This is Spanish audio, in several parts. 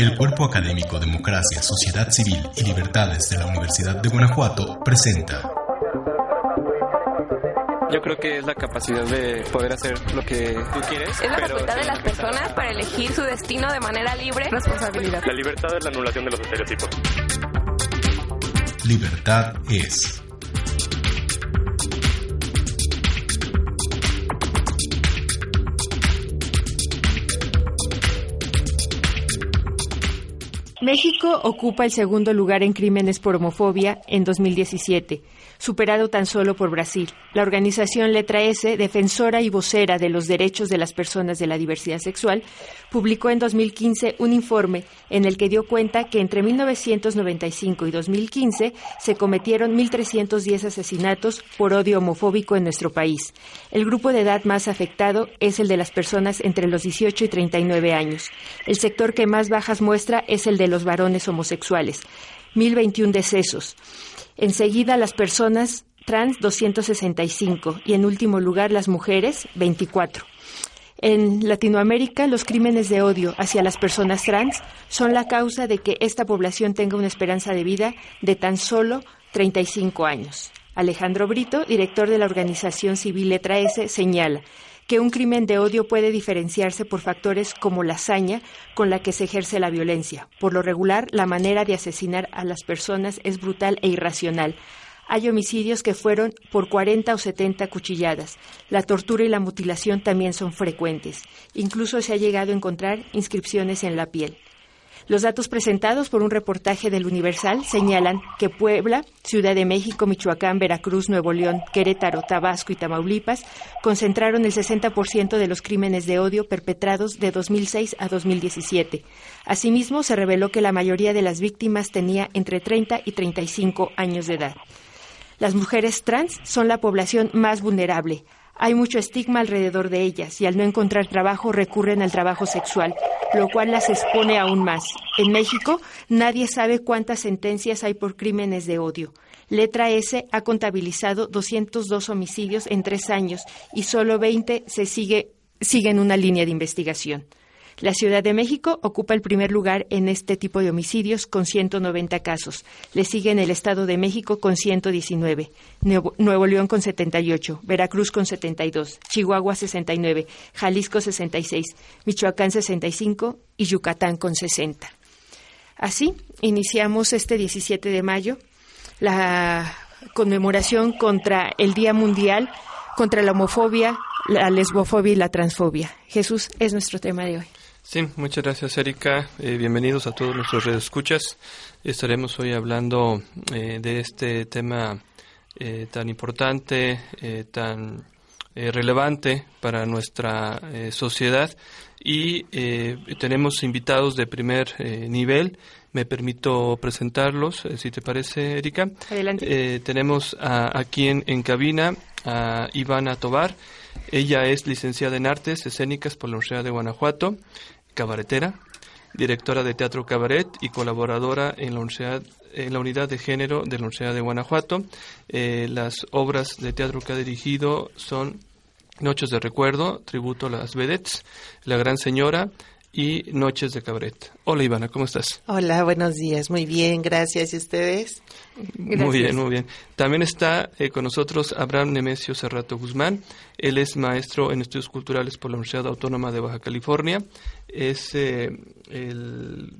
El Cuerpo Académico Democracia, Sociedad Civil y Libertades de la Universidad de Guanajuato presenta Yo creo que es la capacidad de poder hacer lo que tú quieres. Es la pero facultad de las personas para elegir su destino de manera libre. Responsabilidad. La libertad es la anulación de los estereotipos. Libertad es. México ocupa el segundo lugar en crímenes por homofobia en 2017, superado tan solo por Brasil. La organización Letra S, defensora y vocera de los derechos de las personas de la diversidad sexual, publicó en 2015 un informe en el que dio cuenta que entre 1995 y 2015 se cometieron 1.310 asesinatos por odio homofóbico en nuestro país. El grupo de edad más afectado es el de las personas entre los 18 y 39 años. El sector que más bajas muestra es el de los varones homosexuales, 1.021 decesos. Enseguida las personas trans, 265. Y en último lugar las mujeres, 24. En Latinoamérica, los crímenes de odio hacia las personas trans son la causa de que esta población tenga una esperanza de vida de tan solo 35 años. Alejandro Brito, director de la organización civil Letra S, señala que un crimen de odio puede diferenciarse por factores como la hazaña con la que se ejerce la violencia. Por lo regular, la manera de asesinar a las personas es brutal e irracional. Hay homicidios que fueron por 40 o 70 cuchilladas. La tortura y la mutilación también son frecuentes. Incluso se ha llegado a encontrar inscripciones en la piel. Los datos presentados por un reportaje del Universal señalan que Puebla, Ciudad de México, Michoacán, Veracruz, Nuevo León, Querétaro, Tabasco y Tamaulipas concentraron el 60% de los crímenes de odio perpetrados de 2006 a 2017. Asimismo, se reveló que la mayoría de las víctimas tenía entre 30 y 35 años de edad. Las mujeres trans son la población más vulnerable. Hay mucho estigma alrededor de ellas y al no encontrar trabajo recurren al trabajo sexual, lo cual las expone aún más. En México nadie sabe cuántas sentencias hay por crímenes de odio. Letra S ha contabilizado 202 homicidios en tres años y solo 20 se sigue, siguen una línea de investigación. La Ciudad de México ocupa el primer lugar en este tipo de homicidios con 190 casos. Le siguen el Estado de México con 119, Nuevo, Nuevo León con 78, Veracruz con 72, Chihuahua 69, Jalisco 66, Michoacán 65 y Yucatán con 60. Así, iniciamos este 17 de mayo la conmemoración contra el Día Mundial contra la homofobia, la lesbofobia y la transfobia. Jesús es nuestro tema de hoy. Sí, muchas gracias Erika. Eh, bienvenidos a todos nuestros escuchas. Estaremos hoy hablando eh, de este tema eh, tan importante, tan relevante para nuestra sociedad y eh, tenemos invitados de primer nivel. Me permito presentarlos, si te parece, Erika. Adelante. Tenemos a- aquí en, en cabina a Ivana Tobar. Ella es licenciada en Artes Escénicas por la Universidad de Guanajuato, cabaretera, directora de Teatro Cabaret y colaboradora en la, Unidad de Género de la Universidad de Guanajuato. Eh, las obras de teatro que ha dirigido son Noches de Recuerdo, Tributo a las Vedettes, La Gran Señora y Noches de Cabaret. Hola Ivana, ¿cómo estás? Hola, buenos días. Muy bien, gracias. ¿Y ustedes? Muy bien, muy bien. También está eh, con nosotros Abraham Nemesio Cerrato Guzmán. Él es maestro en estudios culturales por la Universidad Autónoma de Baja California. Es eh, el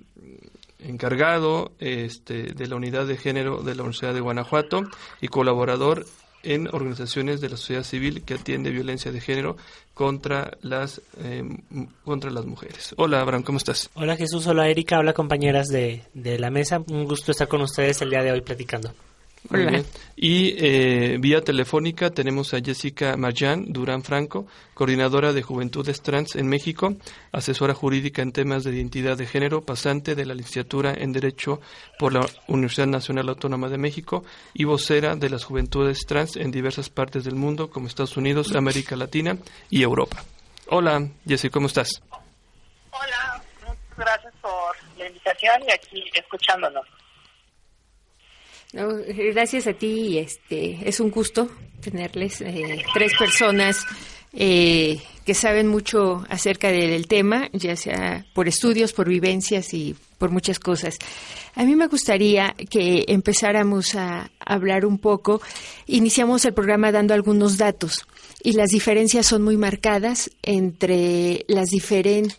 encargado este, de la unidad de género de la Universidad de Guanajuato y colaborador en organizaciones de la sociedad civil que atiende violencia de género contra las eh, contra las mujeres. Hola Abraham, ¿cómo estás? Hola Jesús, hola Erika, hola compañeras de, de la mesa. Un gusto estar con ustedes el día de hoy platicando. Muy Hola. bien. Y eh, vía telefónica tenemos a Jessica Marjan Durán Franco, coordinadora de Juventudes Trans en México, asesora jurídica en temas de identidad de género, pasante de la licenciatura en Derecho por la Universidad Nacional Autónoma de México y vocera de las Juventudes Trans en diversas partes del mundo, como Estados Unidos, América Latina y Europa. Hola, Jessica, ¿cómo estás? Hola, muchas gracias por la invitación y aquí escuchándonos. No, gracias a ti, este, es un gusto tenerles eh, tres personas eh, que saben mucho acerca del tema, ya sea por estudios, por vivencias y por muchas cosas. A mí me gustaría que empezáramos a hablar un poco. Iniciamos el programa dando algunos datos y las diferencias son muy marcadas entre las diferentes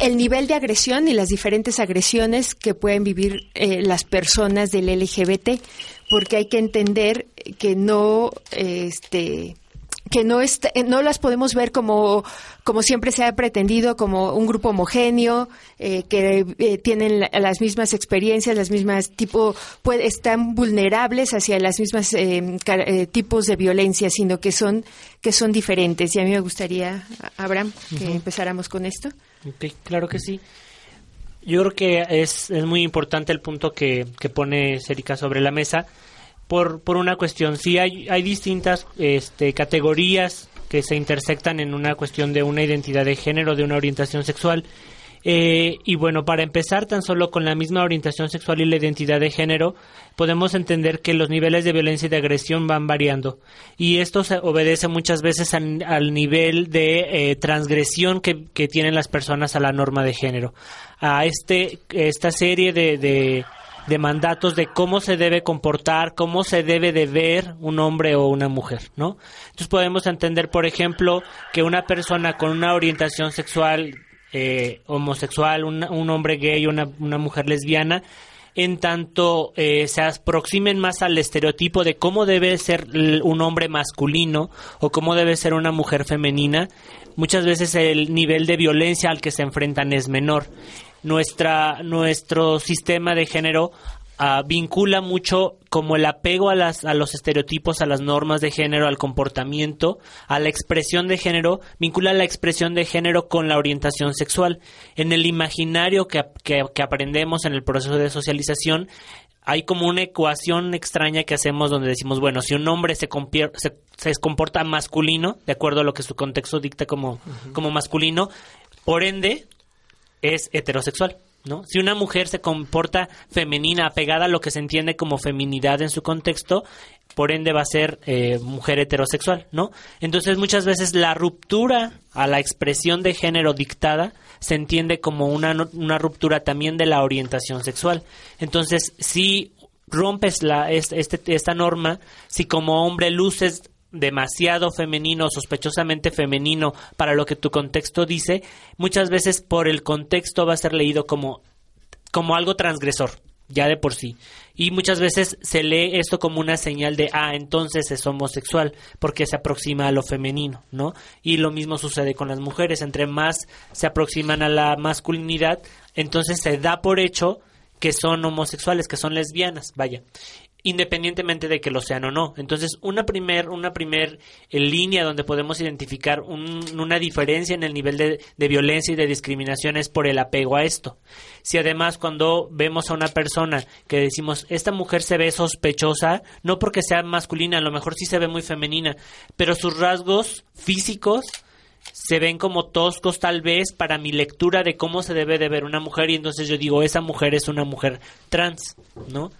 el nivel de agresión y las diferentes agresiones que pueden vivir eh, las personas del LGBT, porque hay que entender que no, este, que no est- eh, no las podemos ver como como siempre se ha pretendido como un grupo homogéneo eh, que eh, tienen la- las mismas experiencias las mismas tipo puede, están vulnerables hacia las mismas eh, tipos de violencia sino que son que son diferentes. Y a mí me gustaría Abraham que empezáramos con esto. Claro que sí. Yo creo que es, es muy importante el punto que, que pone Cérica sobre la mesa por, por una cuestión. Sí, hay, hay distintas este, categorías que se intersectan en una cuestión de una identidad de género, de una orientación sexual. Eh, y bueno, para empezar, tan solo con la misma orientación sexual y la identidad de género, podemos entender que los niveles de violencia y de agresión van variando. Y esto se obedece muchas veces al, nivel de eh, transgresión que, que tienen las personas a la norma de género. A este, esta serie de, de mandatos de cómo se debe comportar, cómo se debe de ver un hombre o una mujer, ¿no? Entonces podemos entender, por ejemplo, que una persona con una orientación sexual eh, homosexual, un, un hombre gay, una, una mujer lesbiana, en tanto eh, se aproximen más al estereotipo de cómo debe ser un hombre masculino o cómo debe ser una mujer femenina, muchas veces el nivel de violencia al que se enfrentan es menor. Nuestra, nuestro sistema de género ah, vincula mucho como el apego a, las, a los estereotipos, a las normas de género, al comportamiento, a la expresión de género, vincula la expresión de género con la orientación sexual. En el imaginario que, que- que aprendemos en el proceso de socialización, hay como una ecuación extraña que hacemos donde decimos, bueno, si un hombre se, se, se comporta masculino, de acuerdo a lo que su contexto dicta como, como masculino, por ende, es heterosexual. ¿No? Si una mujer se comporta femenina, apegada a lo que se entiende como feminidad en su contexto, por ende va a ser eh, mujer heterosexual, ¿no? Entonces muchas veces la ruptura a la expresión de género dictada se entiende como una, una ruptura también de la orientación sexual. Entonces, si rompes la, es- este, esta norma, si como hombre luces demasiado femenino, sospechosamente femenino para lo que tu contexto dice, muchas veces por el contexto va a ser leído como, como algo transgresor, ya de por sí. Y muchas veces se lee esto como una señal de, ah, entonces es homosexual, porque se aproxima a lo femenino, ¿no? Y lo mismo sucede con las mujeres, entre más se aproximan a la masculinidad, entonces se da por hecho que son homosexuales, que son lesbianas, vaya independientemente de que lo sean o no. Entonces, una primer, una primer eh, línea donde podemos identificar un- una diferencia en el nivel de, de violencia y de discriminación es por el apego a esto. Si además cuando vemos a una persona que decimos, esta mujer se ve sospechosa, no porque sea masculina, a lo mejor sí se ve muy femenina, pero sus rasgos físicos se ven como toscos tal vez para mi lectura de cómo se debe de ver una mujer y entonces yo digo, esa mujer es una mujer trans, ¿no?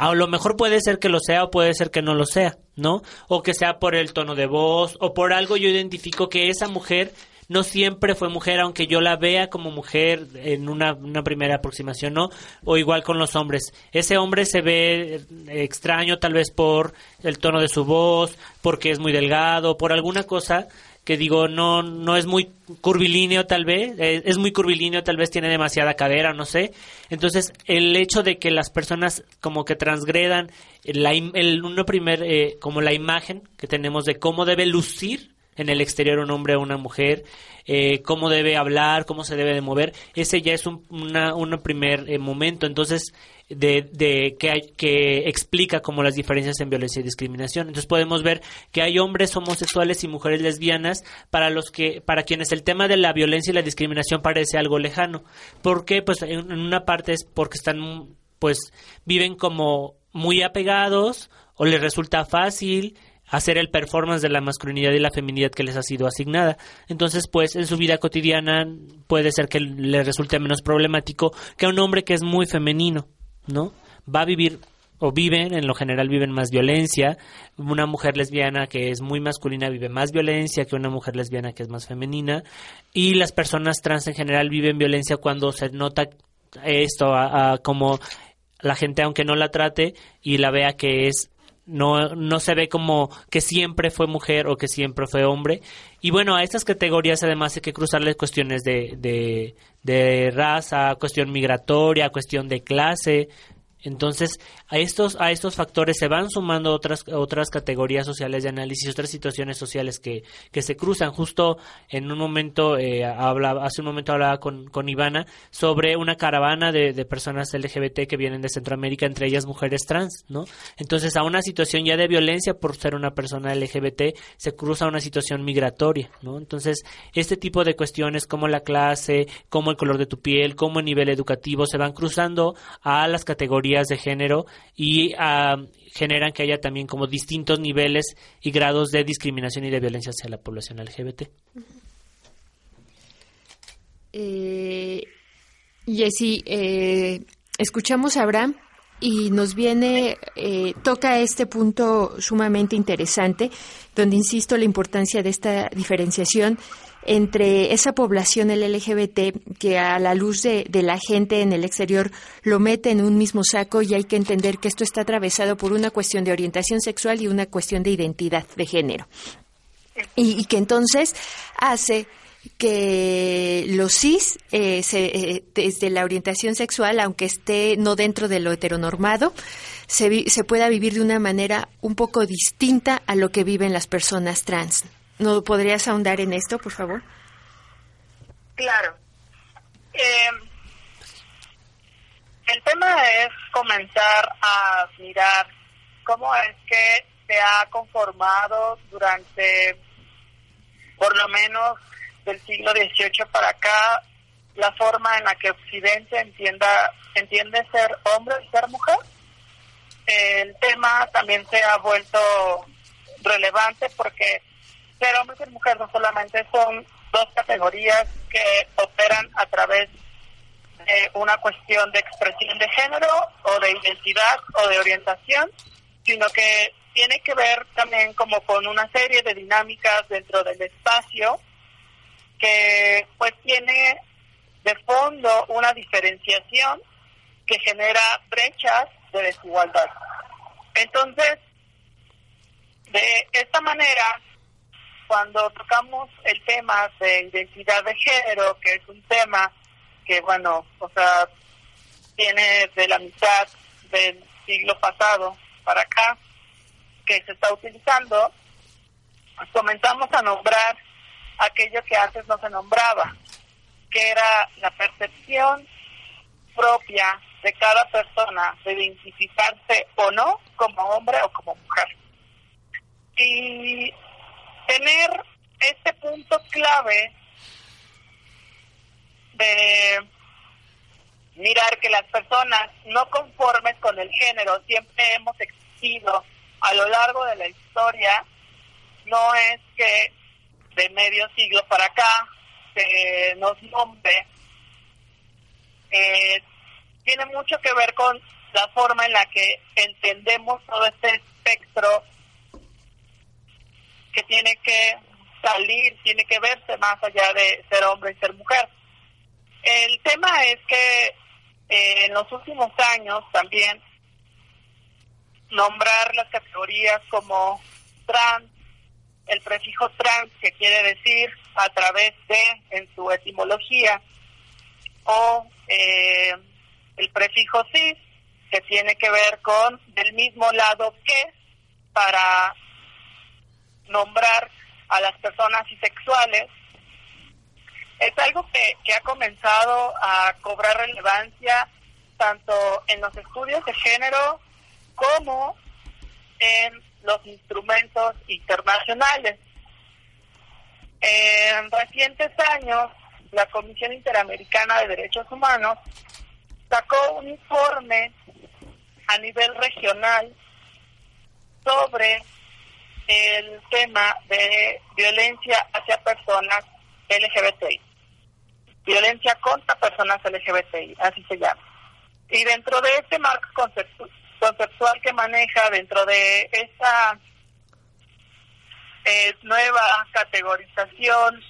A lo mejor puede ser que lo sea o puede ser que no lo sea, ¿no? O que sea por el tono de voz o por algo yo identifico que esa mujer no siempre fue mujer, aunque yo la vea como mujer en una, una primera aproximación, ¿no? O igual con los hombres. Ese hombre se ve eh, extraño tal vez por el tono de su voz, porque es muy delgado, por alguna cosa que digo no no es muy curvilíneo tal vez eh, es muy curvilíneo tal vez tiene demasiada cadera no sé. Entonces el hecho de que las personas como que transgredan la el uno primer eh, como la imagen que tenemos de cómo debe lucir en el exterior un hombre o una mujer, eh, cómo debe hablar, cómo se debe de mover, ese ya es un una, un primer eh, momento. Entonces, de, de que, hay, que explica como las diferencias en violencia y discriminación. Entonces podemos ver que hay hombres homosexuales y mujeres lesbianas para los que para quienes el tema de la violencia y la discriminación parece algo lejano. ¿Por qué? Pues en, en una parte es porque están pues viven como muy apegados o les resulta fácil hacer el performance de la masculinidad y la feminidad que les ha sido asignada. Entonces, pues en su vida cotidiana puede ser que le resulte menos problemático que a un hombre que es muy femenino, ¿no? Va a vivir o viven, en lo general viven más violencia. Una mujer lesbiana que es muy masculina vive más violencia que una mujer lesbiana que es más femenina. Y las personas trans en general viven violencia cuando se nota esto, a, como la gente aunque no la trate y la vea que es no, no se ve como que siempre fue mujer o que siempre fue hombre. Y bueno, a estas categorías además hay que cruzarle cuestiones de, de, de raza, cuestión migratoria, cuestión de clase, entonces, a estos, a estos factores se van sumando otras, otras categorías sociales de análisis, otras situaciones sociales que, que se cruzan. Justo en un momento, eh, hablaba, hace un momento hablaba con, con Ivana sobre una caravana de, de, personas LGBT que vienen de Centroamérica, entre ellas mujeres trans, ¿no? Entonces, a una situación ya de violencia por ser una persona LGBT, se cruza una situación migratoria, ¿no? Entonces, este tipo de cuestiones como la clase, como el color de tu piel, como el nivel educativo, se van cruzando a las categorías de género y uh, generan que haya también como distintos niveles y grados de discriminación y de violencia hacia la población LGBT. Eh, Jessy, eh, escuchamos a Abraham y nos viene, eh, toca este punto sumamente interesante, donde insisto la importancia de esta diferenciación entre esa población el LGBT que a la luz de, de, la gente en el exterior lo mete en un mismo saco y hay que entender que esto está atravesado por una cuestión de orientación sexual y una cuestión de identidad de género. Y, que entonces hace que los cis, eh, se, eh, desde la orientación sexual, aunque esté no dentro de lo heteronormado, se pueda vivir de una manera un poco distinta a lo que viven las personas trans. ¿No podrías ahondar en esto, por favor? Claro. Eh, el tema es comenzar a mirar cómo es que se ha conformado durante por lo menos del siglo XVIII para acá la forma en la que Occidente entienda, entiende ser hombre y ser mujer. El tema también se ha vuelto relevante porque ser hombre y ser mujer no solamente son dos categorías que operan a través de una cuestión de expresión de género o de identidad o de orientación, sino que tiene que ver también como con una serie de dinámicas dentro del espacio que pues tiene de fondo una diferenciación que genera brechas de desigualdad. Entonces, de esta manera, cuando tocamos el tema de identidad de género, que es un tema que, bueno, o sea, tiene de la mitad del siglo pasado para acá, que se está utilizando, comenzamos a nombrar aquello que antes no se nombraba, que era la percepción propia de cada persona de identificarse o no como hombre o como mujer. Y tener este punto clave de mirar que las personas no conformes con el género siempre hemos existido a lo largo de la historia, no es que de medio siglo para acá se nos nombre, eh, tiene mucho que ver con la forma en la que entendemos todo este espectro que tiene que salir, tiene que verse más allá de ser hombre y ser mujer. El tema es que eh, en los últimos años también nombrar las categorías como trans, el prefijo trans que quiere decir a través de en su etimología o eh, el prefijo cis que tiene que ver con del mismo lado que para nombrar a las personas bisexuales, es algo que, que ha comenzado a cobrar relevancia tanto en los estudios de género como en los instrumentos internacionales. En recientes años, la Comisión Interamericana de Derechos Humanos sacó un informe a nivel regional sobre el tema de violencia hacia personas LGBTI, violencia contra personas LGBTI, así se llama. Y dentro de este marco conceptual que maneja, dentro de esa eh, nueva categorización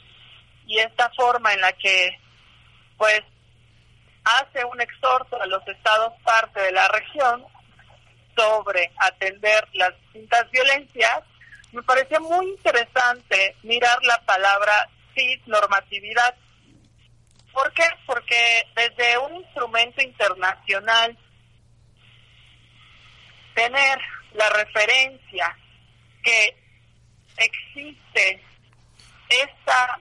y esta forma en la que pues hace un exhorto a los estados parte de la región sobre atender las distintas violencias, me pareció muy interesante mirar la palabra cisnormatividad. ¿Por qué? Porque desde un instrumento internacional, tener la referencia que existe esta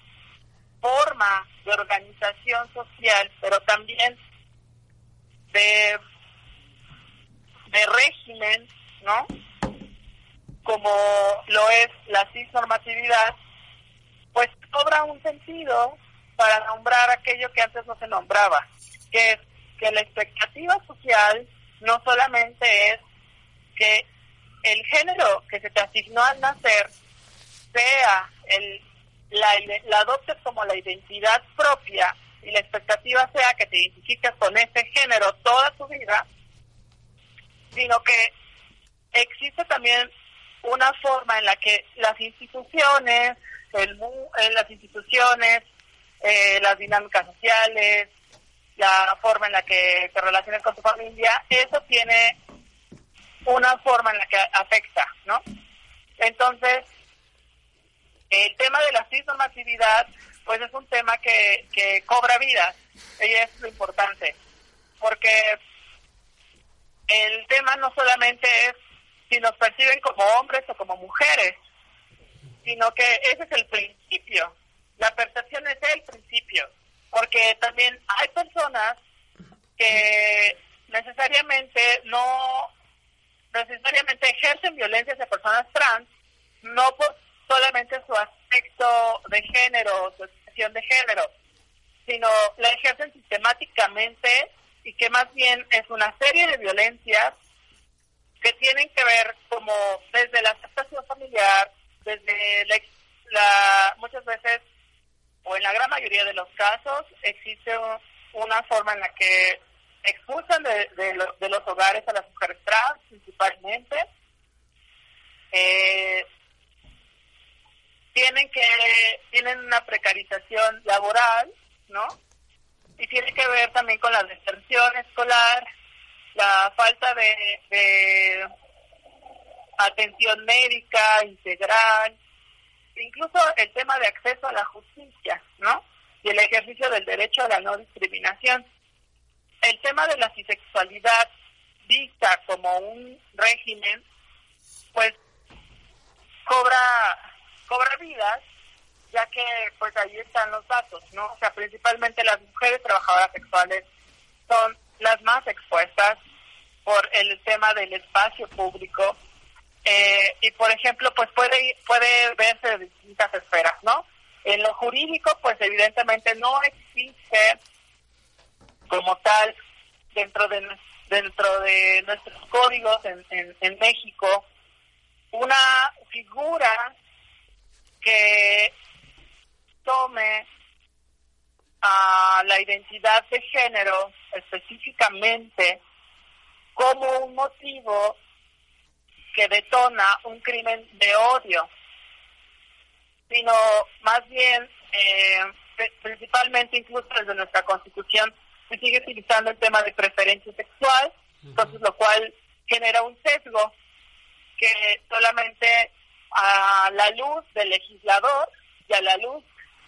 forma de organización social, pero también de, de régimen, ¿no? Como lo es la cisnormatividad, pues cobra un sentido para nombrar aquello que antes no se nombraba, que es que la expectativa social no solamente es que el género que se te asignó al nacer sea el la, la adoptes como la identidad propia y la expectativa sea que te identifiques con ese género toda tu vida, sino que existe también una forma en la que las instituciones, el, eh, las instituciones, eh, las dinámicas sociales, la forma en la que te relacionas con tu familia, eso tiene una forma en la que afecta, ¿no? Entonces, el tema de la cisnormatividad, pues es un tema que, que cobra vida, y es lo importante, porque el tema no solamente es si nos perciben como hombres o como mujeres, sino que ese es el principio, la percepción es el principio, porque también hay personas que necesariamente no necesariamente ejercen violencia hacia personas trans, no por solamente su aspecto de género, su expresión de género, sino la ejercen sistemáticamente y que más bien es una serie de violencias que tienen que ver como desde la aceptación familiar, desde la, muchas veces, o en la gran mayoría de los casos, existe una forma en la que expulsan de, de, los hogares a las mujeres trans principalmente. Eh, tienen que tienen una precarización laboral, ¿no? Y tiene que ver también con la deserción escolar, la falta de, atención médica integral, incluso el tema de acceso a la justicia, ¿no? Y el ejercicio del derecho a la no discriminación. El tema de la bisexualidad vista como un régimen, pues cobra cobra vidas, ya que pues ahí están los datos, ¿no? O sea, principalmente las mujeres trabajadoras sexuales son las más expuestas por el tema del espacio público eh, y por ejemplo pues puede puede verse de distintas esferas, ¿no? En lo jurídico pues evidentemente no existe como tal dentro de dentro de nuestros códigos en, en, en México una figura que tome a la identidad de género específicamente como un motivo que detona un crimen de odio, sino más bien, eh, principalmente incluso desde nuestra constitución, se sigue utilizando el tema de preferencia sexual, entonces lo cual genera un sesgo que solamente a la luz del legislador y a la luz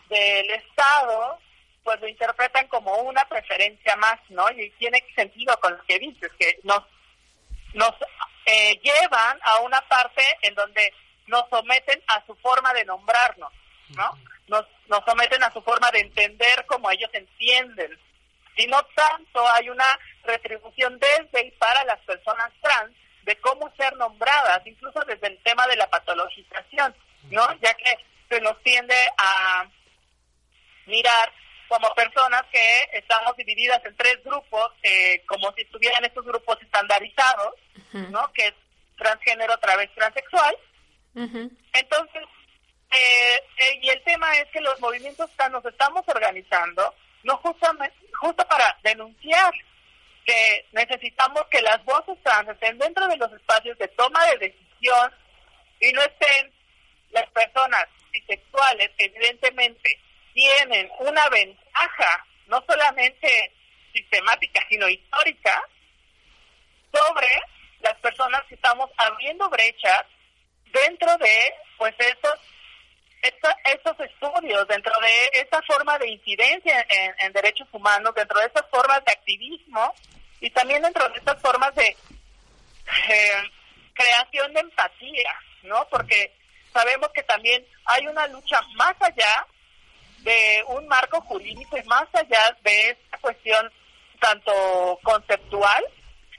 del Estado, pues lo interpretan como una preferencia más, ¿no? Y tiene sentido con lo que dices, que nos, nos eh, llevan a una parte en donde nos someten a su forma de nombrarnos, ¿no? Nos, nos someten a su forma de entender como ellos entienden. Y no tanto hay una retribución desde y para las personas trans de cómo ser nombradas, incluso desde el tema de la patologización, ¿no? Ya que se nos tiende a mirar como personas que estamos divididas en tres grupos, eh, como si estuvieran estos grupos estandarizados, ¿no? Que es transgénero, través, transexual. Entonces, eh, eh, y el tema es que los movimientos trans nos estamos organizando, no justamente, justo para denunciar que necesitamos que las voces trans estén dentro de los espacios de toma de decisión y no estén las personas bisexuales que evidentemente tienen una ventaja, no solamente sistemática, sino histórica, sobre las personas que estamos abriendo brechas dentro de pues esos estos estudios, dentro de esta forma de incidencia en, derechos humanos, dentro de estas formas de activismo y también dentro de estas formas de eh, creación de empatía, ¿no? Porque sabemos que también hay una lucha más allá de un marco jurídico y más allá de esta cuestión tanto conceptual,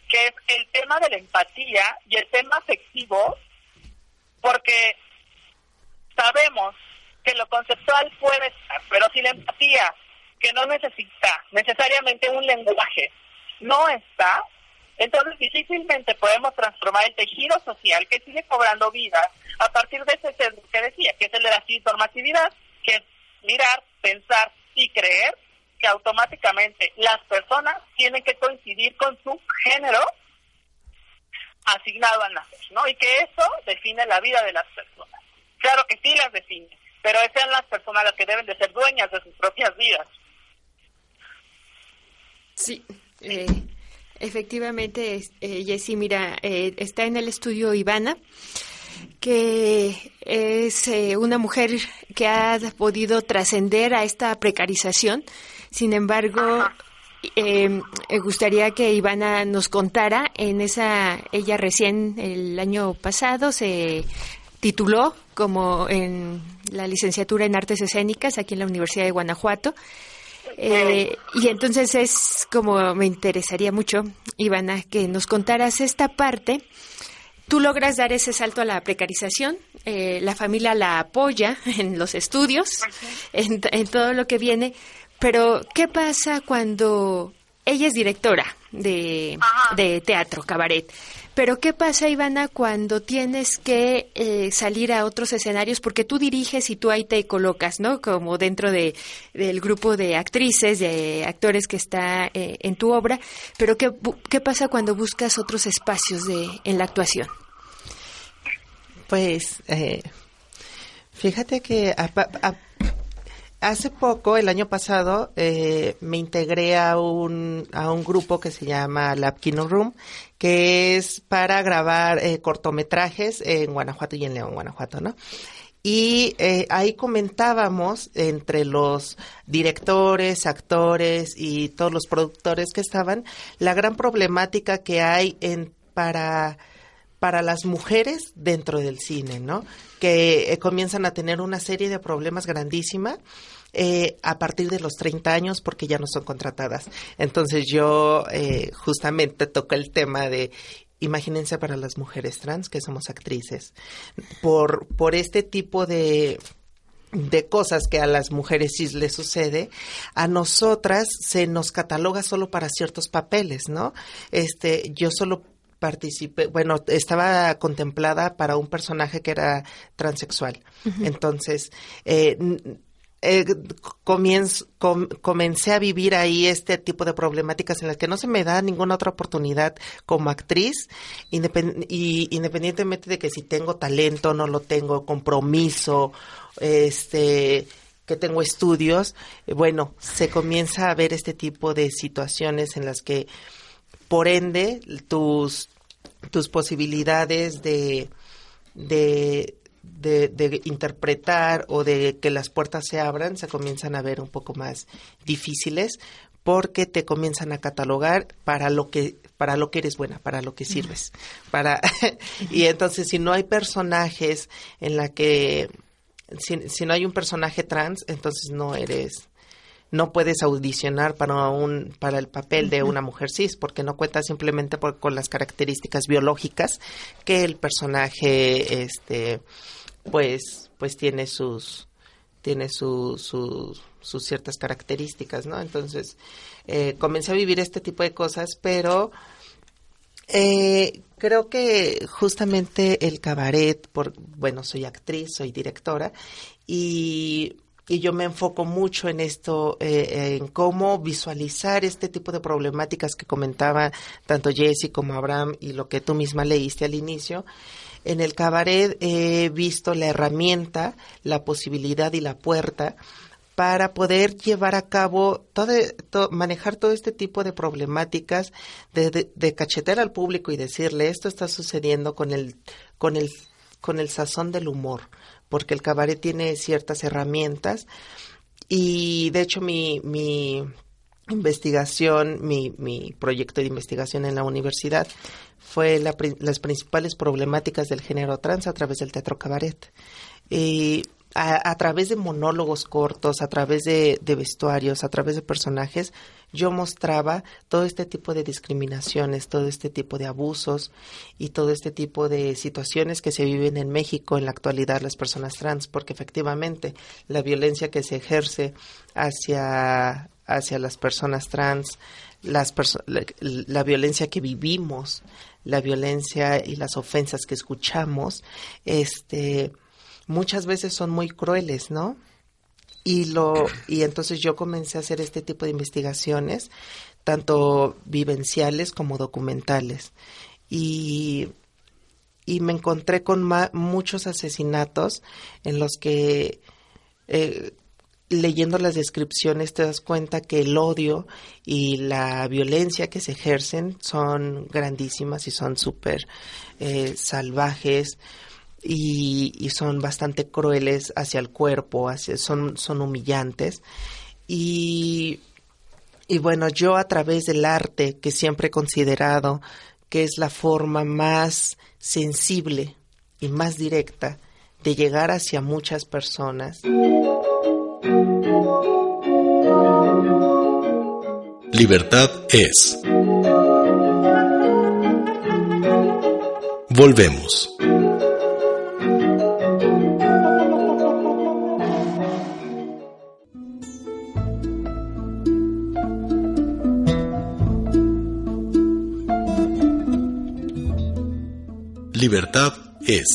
que es el tema de la empatía y el tema afectivo, porque sabemos que lo conceptual puede estar, pero si la empatía, que no necesita necesariamente un lenguaje, no está, entonces difícilmente podemos transformar el tejido social que sigue cobrando vida a partir de ese que decía, que es el de la normatividad, que es mirar, pensar y creer que automáticamente las personas tienen que coincidir con su género asignado al nacer, ¿no? Y que eso define la vida de las personas. Claro que sí las define, pero sean las personas las que deben de ser dueñas de sus propias vidas. Sí, eh, efectivamente, eh, Jessy, mira, eh, está en el estudio Ivana, que es eh, una mujer que ha podido trascender a esta precarización. Sin embargo, me gustaría que Ivana nos contara en esa, ella recién el año pasado se tituló como en la licenciatura en artes escénicas aquí en la Universidad de Guanajuato. Eh, y entonces es como me interesaría mucho, Ivana, que nos contaras esta parte. Tú logras dar ese salto a la precarización, eh, la familia la apoya en los estudios, en, todo lo que viene, pero ¿qué pasa cuando ella es directora de, de teatro, cabaret? Pero ¿qué pasa, Ivana, cuando tienes que eh, salir a otros escenarios? Porque tú diriges y tú ahí te colocas, ¿no? Como dentro de, del grupo de actrices, de actores que está eh, en tu obra. Pero ¿qué, ¿qué pasa cuando buscas otros espacios de, en la actuación? Pues, eh, fíjate que Hace poco, el año pasado, eh, me integré a un, a un grupo que se llama Lab Kino Room, que es para grabar eh, cortometrajes en Guanajuato y en León, Guanajuato, ¿no? Y eh, ahí comentábamos entre los directores, actores y todos los productores que estaban la gran problemática que hay en, para para las mujeres dentro del cine, ¿no? Que eh, comienzan a tener una serie de problemas grandísima eh, a partir de los 30 años porque ya no son contratadas. Entonces yo eh, justamente toco el tema de imagínense para las mujeres trans que somos actrices. Por, por este tipo de de cosas que a las mujeres cis les sucede, a nosotras se nos cataloga solo para ciertos papeles, ¿no? Este, yo solo participé, bueno, estaba contemplada para un personaje que era transexual. Entonces, eh, eh, comencé a vivir ahí este tipo de problemáticas en las que no se me da ninguna otra oportunidad como actriz, y independientemente de que si tengo talento, no lo tengo, compromiso, este que tengo estudios, eh, bueno, se comienza a ver este tipo de situaciones en las que por ende tus tus posibilidades de, de, de, interpretar o de que las puertas se abran se comienzan a ver un poco más difíciles porque te comienzan a catalogar para lo que para lo que eres buena, para lo que sirves, para y entonces si no hay personajes en la que si, si no hay un personaje trans, entonces no eres no puedes audicionar para un para el papel de una mujer cis porque no cuenta simplemente por- con las características biológicas que el personaje este pues pues tiene sus tiene su, su- sus ciertas características no entonces eh, comencé a vivir este tipo de cosas pero eh, creo que justamente el cabaret, por, bueno, soy actriz, soy directora y, y yo me enfoco mucho en esto, eh, en cómo visualizar este tipo de problemáticas que comentaba tanto Jesse como Abraham y lo que tú misma leíste al inicio. En el cabaret he visto la herramienta, la posibilidad y la puerta para poder llevar a cabo todo, to- manejar todo este tipo de problemáticas de, de, de cachetear al público y decirle esto está sucediendo con el con el con el sazón del humor porque el cabaret tiene ciertas herramientas y de hecho mi, mi investigación, mi, mi proyecto de investigación en la universidad fue la las principales problemáticas del género trans a través del teatro cabaret. A, a través de monólogos cortos, a través de, vestuarios, a través de personajes, yo mostraba todo este tipo de discriminaciones, todo este tipo de abusos y todo este tipo de situaciones que se viven en México en la actualidad las personas trans, porque efectivamente la violencia que se ejerce hacia, hacia las personas trans, las la violencia que vivimos, la violencia y las ofensas que escuchamos, este, muchas veces son muy crueles, ¿no? Y lo y entonces yo comencé a hacer este tipo de investigaciones, tanto vivenciales como documentales. Y y me encontré con ma- muchos asesinatos en los que eh, leyendo las descripciones te das cuenta que el odio y la violencia que se ejercen son grandísimas y son súper eh, salvajes y, son bastante crueles hacia el cuerpo, hacia, son, son humillantes. Y, y bueno, yo a través del arte, que siempre he considerado que es la forma más sensible y más directa de llegar hacia muchas personas, Libertad es. Volvemos. Es.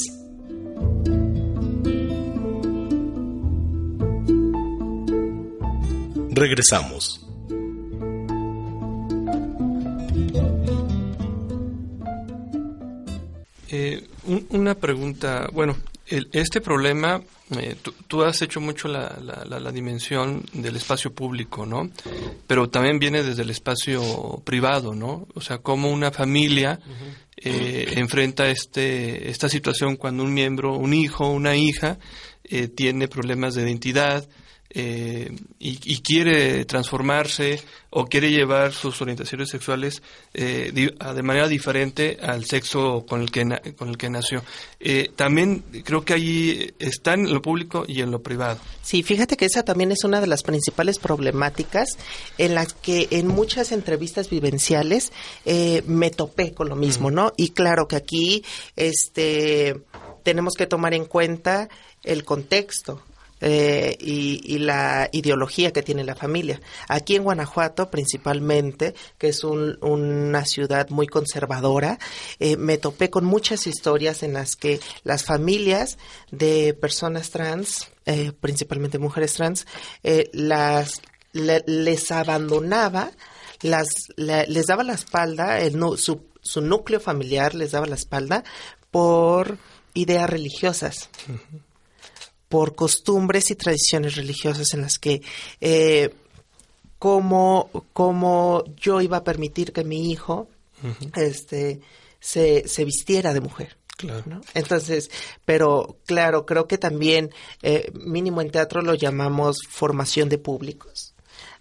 Regresamos. Eh, un- una pregunta, bueno, el- este problema, eh, tú, tú has hecho mucho la, la- la- la dimensión del espacio público, ¿no? Pero también viene desde el espacio privado, ¿no? O sea, cómo una familia eh, enfrenta este, esta situación cuando un miembro, un hijo, una hija, eh, tiene problemas de identidad, eh, y, y quiere transformarse o quiere llevar sus orientaciones sexuales eh, di- a- de manera diferente al sexo con el que, na- con el que nació. Eh, también creo que ahí está en lo público y en lo privado. Sí, fíjate que esa también es una de las principales problemáticas en las que en muchas entrevistas vivenciales eh, me topé con lo mismo, ¿no? Y claro que aquí este, tenemos que tomar en cuenta el contexto. Eh, y, la ideología que tiene la familia. Aquí en Guanajuato, principalmente, que es un- una ciudad muy conservadora, eh, me topé con muchas historias en las que las familias de personas trans, eh, principalmente mujeres trans, eh, las le- les abandonaba, las la- les daba la espalda, el su, su núcleo familiar les daba la espalda por ideas religiosas por costumbres y tradiciones religiosas en las que eh, cómo, cómo yo iba a permitir que mi hijo este se, se vistiera de mujer. Claro. ¿no? Entonces, pero claro, creo que también, eh, mínimo en teatro lo llamamos formación de públicos.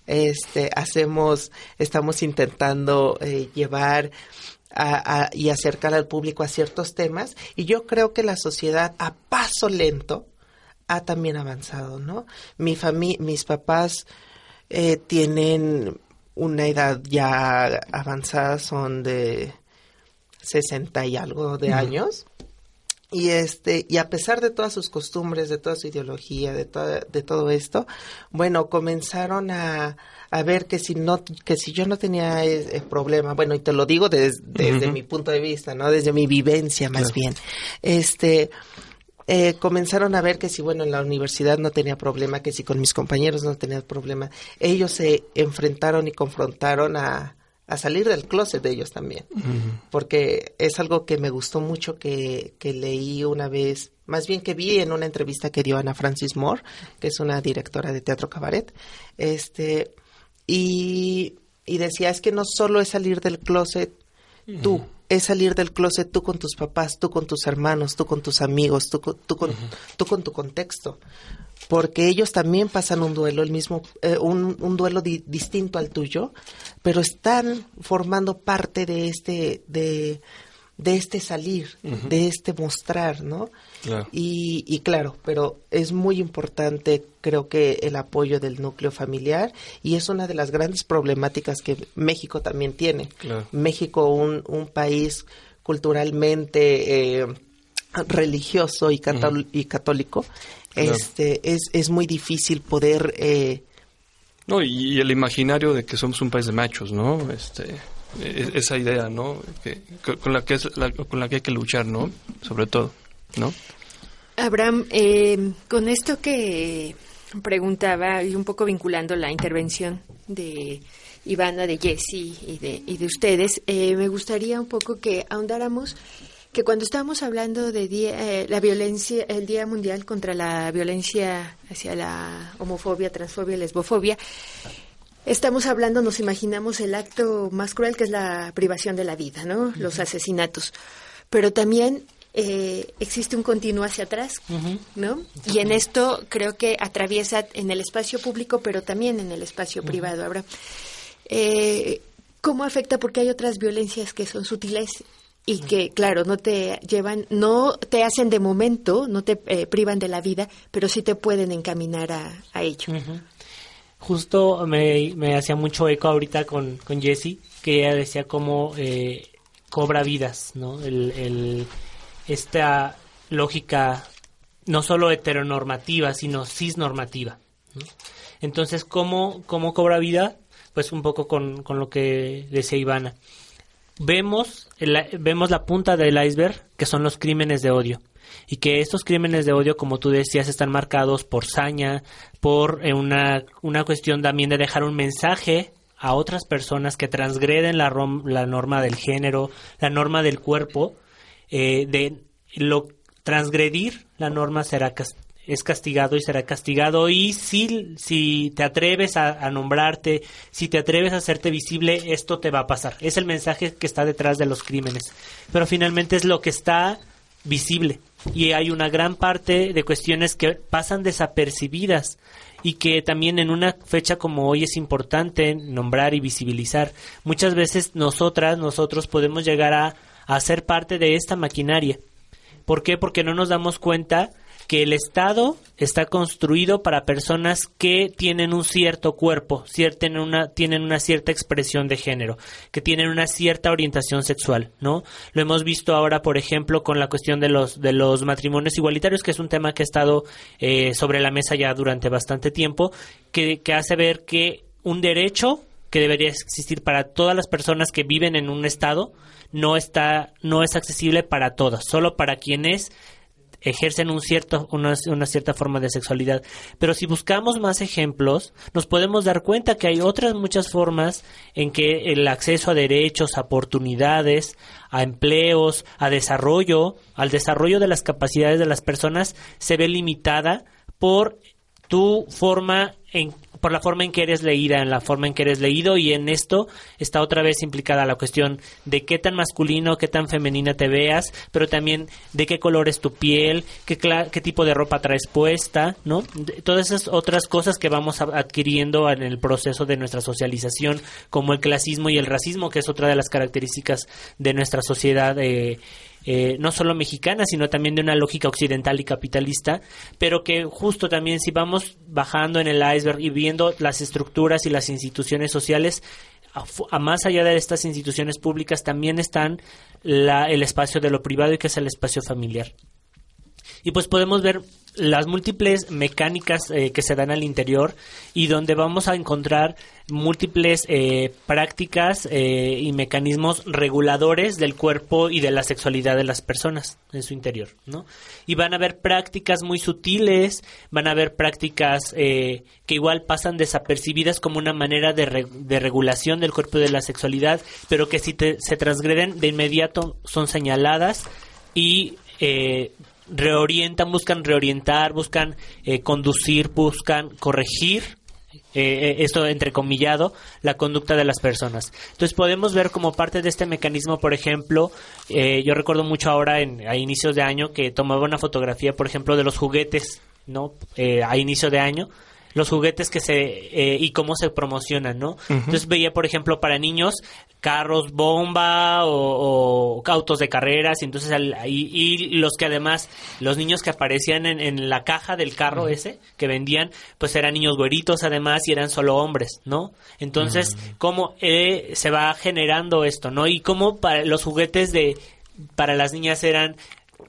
este, hacemos, estamos intentando eh, llevar a- a- y acercar al público a ciertos temas y yo creo que la sociedad a paso lento ha también avanzado, ¿no? Mi fami mis papás eh, tienen una edad ya avanzada, son de 60 y algo de años. Y este, y a pesar de todas sus costumbres, de toda su ideología, de toda, de todo esto, bueno, comenzaron a, a ver que si no, que si yo no tenía ese problema, bueno, y te lo digo des- desde mi punto de vista, ¿no? Desde mi vivencia más Claro. bien. Este, eh, comenzaron a ver que si, bueno, en la universidad no tenía problema, que si con mis compañeros no tenía problema, ellos se enfrentaron y confrontaron a, a salir del closet de ellos también. Porque es algo que me gustó mucho que, que leí una vez, más bien que vi en una entrevista que dio Ana Francis Moore, que es una directora de teatro cabaret, este, y, y decía, es que no solo es salir del closet tú, es salir del closet tú con tus papás, tú con tus hermanos, tú con tus amigos, tú, con- tú, con, tú con tu contexto. Porque ellos también pasan un duelo, el mismo, eh, un, un duelo di- distinto al tuyo, pero están formando parte de este, de, de este salir, de este mostrar, ¿no? Claro. Y, y claro, pero es muy importante, creo que el apoyo del núcleo familiar y es una de las grandes problemáticas que México también tiene. Claro. México, un, un país culturalmente eh, religioso y, y católico, Claro. este, es, es muy difícil poder... eh, No, y, y el imaginario de que somos un país de machos, ¿no? Este, esa idea, ¿no? Que, con, la que es, la- con la que hay que luchar, ¿no? Sobre todo, ¿no? Abraham, eh, con esto que preguntaba y un poco vinculando la intervención de Ivana, de Jesse y de, y de ustedes, eh, me gustaría un poco que ahondáramos que cuando estábamos hablando de día, eh, la violencia, el Día Mundial contra la violencia hacia la homofobia, transfobia, lesbofobia, estamos hablando, nos imaginamos el acto más cruel que es la privación de la vida, ¿no? Los asesinatos. Pero también eh, existe un continuo hacia atrás, ¿no? Y en esto creo que atraviesa en el espacio público, pero también en el espacio privado. Ahora, eh, ¿cómo afecta? Porque hay otras violencias que son sutiles y que, claro, no te llevan, no te hacen de momento, no te eh, privan de la vida, pero sí te pueden encaminar a, a ello. Justo me, me hacía mucho eco ahorita con, con Jessie, que ella decía cómo eh, cobra vidas, ¿no? El, el- esta lógica no solo heteronormativa, sino cisnormativa. ¿no? Entonces, ¿cómo, ¿cómo cobra vida? Pues un poco con, con lo que decía Ivana. Vemos, vemos la punta del iceberg, que son los crímenes de odio. Y que estos crímenes de odio, como tú decías, están marcados por saña, por eh, una, una cuestión también de dejar un mensaje a otras personas que transgreden la, rom- la norma del género, la norma del cuerpo, eh, de lo transgredir la norma será cas- es castigado y será castigado y si, si te atreves a nombrarte, si te atreves a hacerte visible, esto te va a pasar. Es el mensaje que está detrás de los crímenes. Pero finalmente es lo que está visible y hay una gran parte de cuestiones que pasan desapercibidas y que también en una fecha como hoy es importante nombrar y visibilizar. Muchas veces nosotras, nosotros podemos llegar a, a ser parte de esta maquinaria. ¿Por qué? Porque no nos damos cuenta que el Estado está construido para personas que tienen un cierto cuerpo, tienen una, tienen una cierta expresión de género, que tienen una cierta orientación sexual, ¿no? Lo hemos visto ahora, por ejemplo, con la cuestión de los, de los matrimonios igualitarios, que es un tema que ha estado eh, sobre la mesa ya durante bastante tiempo, que, que hace ver que un derecho que debería existir para todas las personas que viven en un estado no está no es accesible para todas, solo para quienes ejercen un cierto, una, una cierta forma de sexualidad. Pero si buscamos más ejemplos, nos podemos dar cuenta que hay otras muchas formas en que el acceso a derechos, a oportunidades, a empleos, a desarrollo, al desarrollo de las capacidades de las personas se ve limitada por tu forma en por la forma en que eres leída, en la forma en que eres leído y en esto está otra vez implicada la cuestión de qué tan masculino, qué tan femenina te veas, pero también de qué color es tu piel, qué, qué tipo de ropa traes puesta, ¿no? De- todas esas otras cosas que vamos adquiriendo en el proceso de nuestra socialización, como el clasismo y el racismo, que es otra de las características de nuestra sociedad. eh, eh, no solo mexicana, sino también de una lógica occidental y capitalista, pero que justo también si vamos bajando en el iceberg y viendo las estructuras y las instituciones sociales, a, más allá de estas instituciones públicas también están la- el espacio de lo privado y que es el espacio familiar. Y pues podemos ver las múltiples mecánicas eh, que se dan al interior y donde vamos a encontrar múltiples eh, prácticas eh, y mecanismos reguladores del cuerpo y de la sexualidad de las personas en su interior, ¿no? Y van a haber prácticas muy sutiles, van a haber prácticas eh, que igual pasan desapercibidas como una manera de, re- de regulación del cuerpo y de la sexualidad, pero que si te- se transgreden de inmediato son señaladas y eh, reorientan, buscan reorientar, buscan eh, conducir, buscan corregir, eh, eh, esto entrecomillado, la conducta de las personas. Entonces podemos ver como parte de este mecanismo, por ejemplo, eh, yo recuerdo mucho ahora en, a inicios de año que tomaba una fotografía, por ejemplo, de los juguetes, ¿no? Eh, a inicio de año los juguetes que se eh, y cómo se promocionan, ¿no? Entonces veía, por ejemplo, para niños carros bomba o, o autos de carreras y entonces al- y, y los que además los niños que aparecían en, en la caja del carro ese que vendían pues eran niños güeritos además y eran solo hombres, ¿no? Entonces cómo eh, se va generando esto, ¿no? Y cómo para los juguetes de para las niñas eran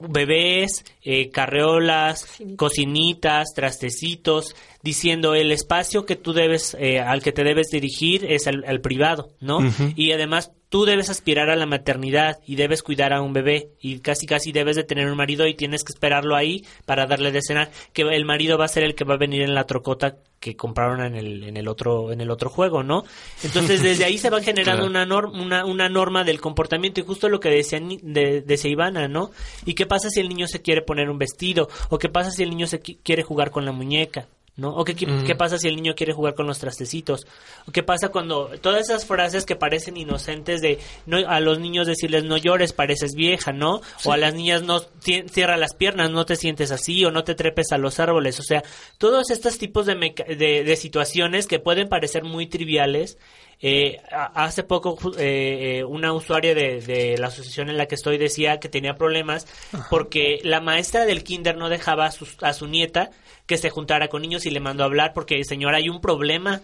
bebés, eh, carreolas, cocinitas, trastecitos, diciendo el espacio que tú debes, eh, al que te debes dirigir es al, al privado, ¿no? Y además tú debes aspirar a la maternidad y debes cuidar a un bebé y casi casi debes de tener un marido y tienes que esperarlo ahí para darle de cenar, que el marido va a ser el que va a venir en la trocota que compraron en el, en el otro en el otro juego, ¿no? Entonces desde ahí se va generando Claro. una norma una, una norma del comportamiento y justo lo que decía de, decía Ivana, ¿no? ¿Y qué pasa si el niño se quiere poner un vestido o qué pasa si el niño se qui- quiere jugar con la muñeca? ¿No? ¿O qué, qué pasa si el niño quiere jugar con los trastecitos? ¿O qué pasa cuando todas esas frases que parecen inocentes de no, a los niños decirles no llores, pareces vieja, ¿no? O a las niñas no cierra las piernas, no te sientes así o no te trepes a los árboles. O sea, todos estos tipos de, meca- de, de situaciones que pueden parecer muy triviales. Eh, hace poco eh, eh, una usuaria de, de la asociación en la que estoy decía que tenía problemas porque la maestra del kinder no dejaba a su, a su nieta que se juntara con niños y le mandó a hablar porque señora hay un problema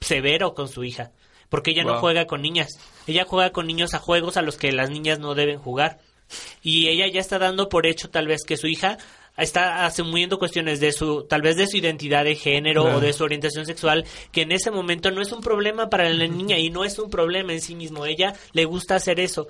severo con su hija porque ella no juega con niñas. Ella juega con niños a juegos a los que las niñas no deben jugar. Y ella ya está dando por hecho tal vez que su hija está asumiendo cuestiones de su tal vez de su identidad de género o de su orientación sexual que en ese momento no es un problema para la niña y no es un problema en sí mismo. Ella le gusta hacer eso.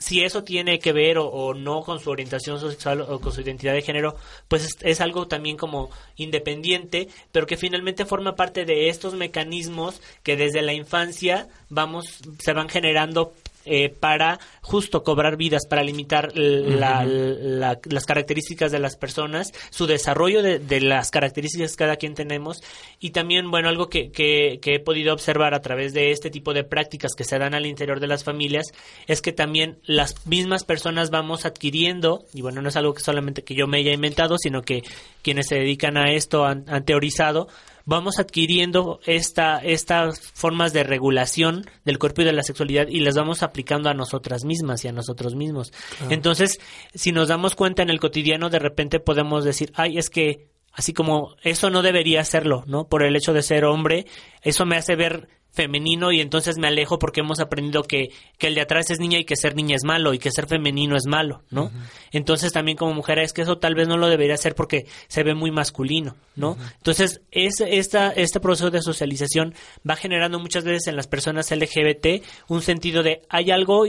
Si eso tiene que ver o, o no con su orientación sexual o con su identidad de género, pues es, es algo también como independiente, pero que finalmente forma parte de estos mecanismos que desde la infancia vamos se van generando eh, para justo cobrar vidas, para limitar la- la- las características de las personas, su desarrollo de, de las características que cada quien tenemos. Y también, bueno, algo que, que- que he podido observar a través de este tipo de prácticas que se dan al interior de las familias es que también las mismas personas vamos adquiriendo, y bueno, no es algo que solamente que yo me haya inventado, sino que quienes se dedican a esto han, han teorizado, vamos adquiriendo esta, estas formas de regulación del cuerpo y de la sexualidad y las vamos aplicando a nosotras mismas y a nosotros mismos. Entonces, si nos damos cuenta en el cotidiano, de repente podemos decir, ay, es que así como eso no debería serlo, ¿no? Por el hecho de ser hombre, eso me hace ver femenino y entonces me alejo porque hemos aprendido que, que el de atrás es niña y que ser niña es malo y que ser femenino es malo, ¿no? Entonces también como mujer es que eso tal vez no lo debería hacer porque se ve muy masculino, ¿no? Entonces es, esta, este proceso de socialización va generando muchas veces en las personas LGBT un sentido de hay algo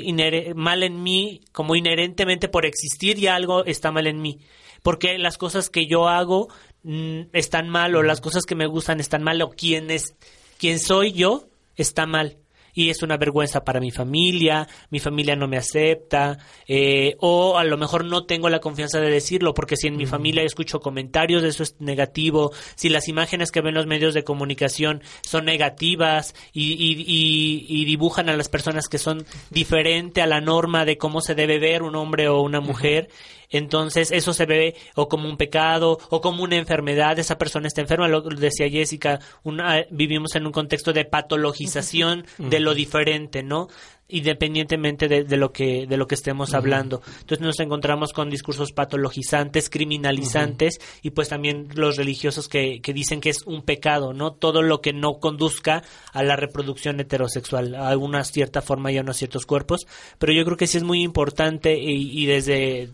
mal en mí como inherentemente por existir y algo está mal en mí porque las cosas que yo hago mm, están mal o las cosas que me gustan están mal o quién es quién soy yo está mal. Y es una vergüenza para mi familia, mi familia no me acepta, eh, o a lo mejor no tengo la confianza de decirlo, porque si en mi familia escucho comentarios de eso es negativo, si las imágenes que ven los medios de comunicación son negativas y, y, y, y dibujan a las personas que son diferente a la norma de cómo se debe ver un hombre o una mujer, entonces eso se ve o como un pecado o como una enfermedad, esa persona está enferma, lo decía Jessica, una, vivimos en un contexto de patologización de lo diferente, ¿no? independientemente de, de, lo que de lo que estemos hablando. Entonces nos encontramos con discursos patologizantes criminalizantes y pues también los religiosos que, que dicen que es un pecado no todo lo que no conduzca a la reproducción heterosexual a una cierta forma y a unos ciertos cuerpos. Pero yo creo que sí es muy importante y, y desde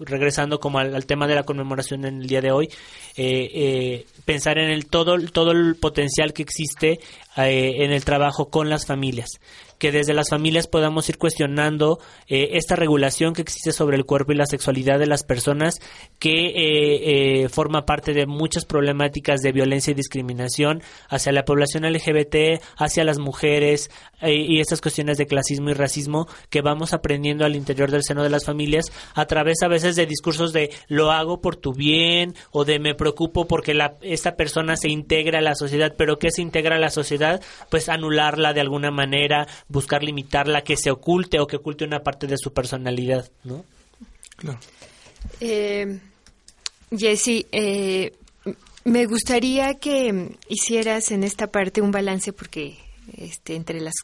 regresando como al, tema de la conmemoración en el día de hoy, eh, eh, pensar en el todo, todo el potencial que existe eh, en el trabajo con las familias que desde las familias podamos ir cuestionando eh, esta regulación que existe sobre el cuerpo y la sexualidad de las personas que eh, eh, forma parte de muchas problemáticas de violencia y discriminación hacia la población LGBT, hacia las mujeres y estas cuestiones de clasismo y racismo que vamos aprendiendo al interior del seno de las familias a través a veces de discursos de lo hago por tu bien o de me preocupo porque la, esta persona se integra a la sociedad, pero ¿qué se integra a la sociedad? Pues anularla de alguna manera, buscar limitarla, que se oculte o que oculte una parte de su personalidad, ¿no? Claro. Eh, Jessy, eh, me gustaría que hicieras en esta parte un balance porque este, entre las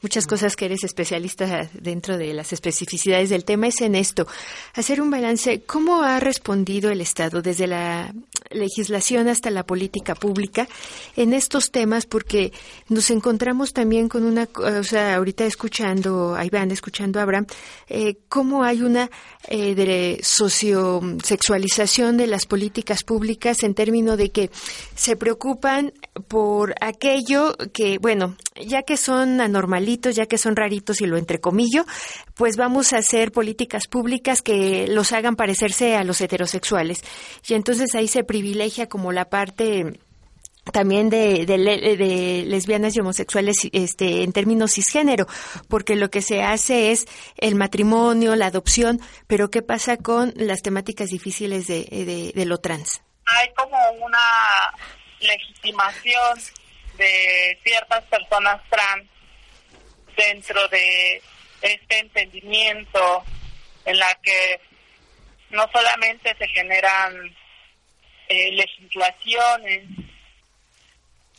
muchas cosas que eres especialista dentro de las especificidades del tema es en esto, hacer un balance, ¿cómo ha respondido el Estado desde la legislación hasta la política pública en estos temas? Porque nos encontramos también con una, o sea, ahorita escuchando a Iván, escuchando a Abraham, eh, cómo hay una eh, de sociosexualización de las políticas públicas en términos de que se preocupan por aquello que, bueno, ya que son anormalitos, ya que son raritos y lo entrecomillo, pues vamos a hacer políticas públicas que los hagan parecerse a los heterosexuales. Y entonces ahí se privilegia como la parte también de, de, de, lesbianas y homosexuales este, en términos cisgénero, porque lo que se hace es el matrimonio, la adopción, pero ¿qué pasa con las temáticas difíciles de, de lo trans? Hay como una legitimación de ciertas personas trans dentro de este entendimiento en la que no solamente se generan eh, legislaciones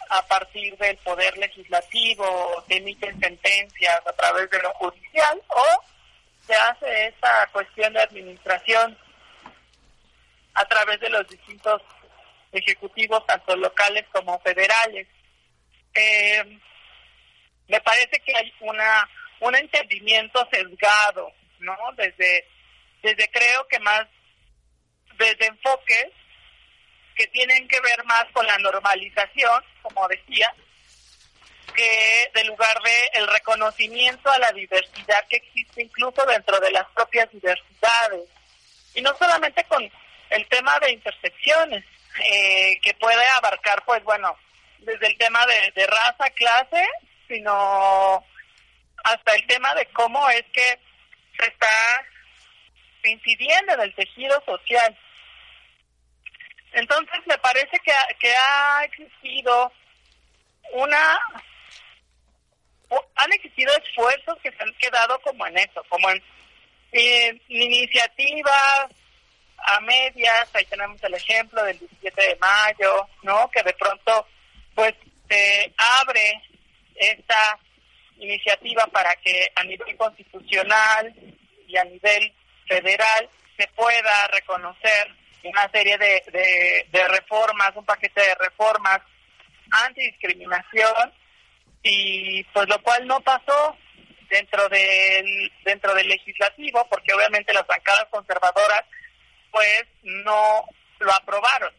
a partir del poder legislativo, se emiten sentencias a través de lo judicial o se hace esta cuestión de administración a través de los distintos ejecutivos, tanto locales como federales. Eh, me parece que hay una un entendimiento sesgado, ¿no? Desde, desde creo que más, desde enfoques que tienen que ver más con la normalización, como decía, que del lugar de el reconocimiento a la diversidad que existe incluso dentro de las propias diversidades. Y no solamente con el tema de intersecciones, eh, que puede abarcar, pues bueno, desde el tema de, de raza, clase, sino hasta el tema de cómo es que se está incidiendo en el tejido social. Entonces me parece que, que ha existido una han existido esfuerzos que se han quedado como en eso, como en, iniciativas a medias, ahí tenemos el ejemplo del 17 de mayo, ¿no? Que de pronto pues se abre esta iniciativa para que a nivel constitucional y a nivel federal se pueda reconocer una serie de, de, reformas, un paquete de reformas antidiscriminación y pues lo cual no pasó dentro del dentro del legislativo porque obviamente las bancadas conservadoras pues no lo aprobaron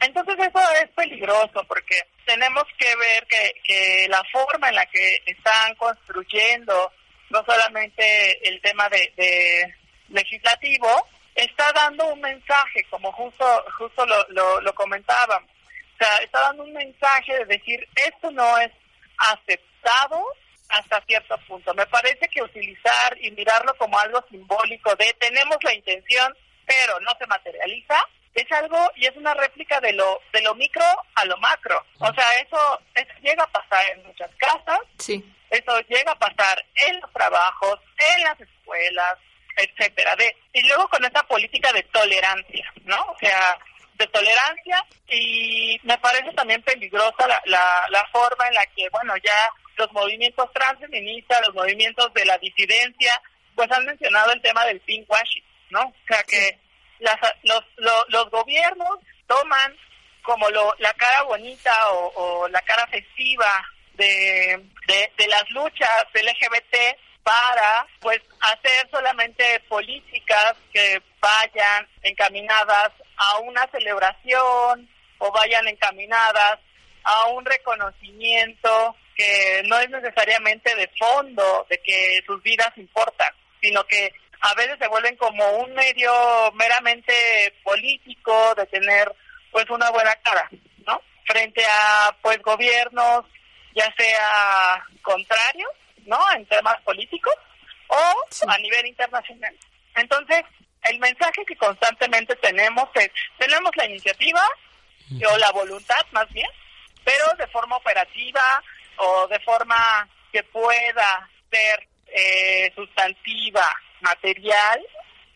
entonces eso es peligroso porque tenemos que ver que, que la forma en la que están construyendo no solamente el tema de, de legislativo, está dando un mensaje, como justo justo lo, lo, lo comentábamos. O sea, está dando un mensaje de decir, esto no es aceptado hasta cierto punto. Me parece que utilizar y mirarlo como algo simbólico de tenemos la intención, pero no se materializa, es algo y es una réplica de lo de lo micro a lo macro. O sea, eso, eso llega a pasar en muchas casas, Sí. eso llega a pasar en los trabajos, en las escuelas, etcétera. De, y luego con esa política de tolerancia, ¿no? O sea, de tolerancia y me parece también peligrosa la, la, la forma en la que, bueno, ya los movimientos transfeministas, los movimientos de la disidencia, pues han mencionado el tema del pinkwashing, ¿no? O sea, que las, los, lo- los gobiernos toman como lo, la cara bonita o, o la cara festiva de, de, de las luchas LGBT para pues hacer solamente políticas que vayan encaminadas a una celebración o vayan encaminadas a un reconocimiento que no es necesariamente de fondo de que sus vidas importan, sino que a veces se vuelven como un medio meramente político de tener pues una buena cara, ¿no? Frente a pues gobiernos ya sea contrarios, ¿no? En temas políticos o a nivel internacional. Entonces, el mensaje que constantemente tenemos es, tenemos la iniciativa o la voluntad más bien, pero de forma operativa o de forma que pueda ser eh, sustantiva, material,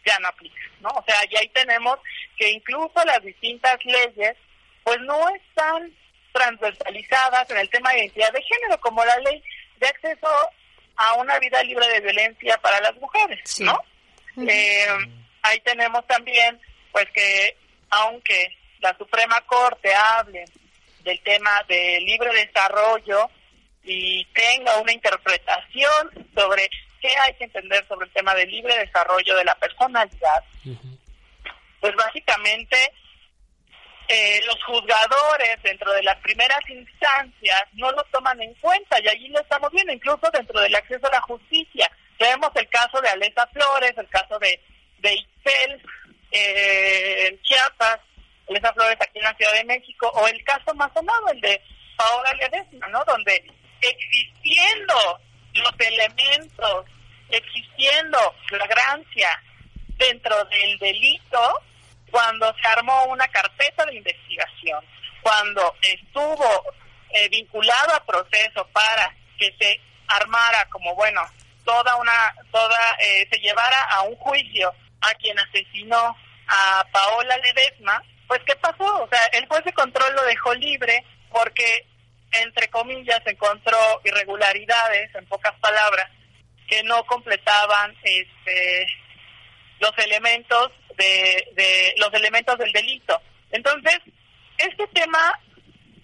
ya no aplica, ¿no? O sea, y ahí tenemos que incluso las distintas leyes, pues no están transversalizadas en el tema de identidad de género, como la ley de acceso a una vida libre de violencia para las mujeres, ¿no? Eh, ahí tenemos también, pues que aunque la Suprema Corte hable del tema de libre desarrollo y tenga una interpretación sobre qué hay que entender sobre el tema del libre desarrollo de la personalidad, pues básicamente eh, los juzgadores dentro de las primeras instancias no lo toman en cuenta y allí lo estamos viendo, incluso dentro del acceso a la justicia. Tenemos el caso de Alesa Flores, el caso de, de Itzel eh, en Chiapas, Alesa Flores aquí en la Ciudad de México, o el caso más sonado, el de Paola Ledesma, ¿no? Donde existiendo los elementos, existiendo flagrancia dentro del delito, cuando se armó una carpeta de investigación, cuando estuvo eh, vinculado a proceso para que se armara como bueno toda una toda eh, se llevara a un juicio a quien asesinó a Paola Ledesma, pues qué pasó, o sea el juez de control lo dejó libre porque entre comillas encontró irregularidades en pocas palabras que no completaban este los elementos de, de los elementos del delito. Entonces, este tema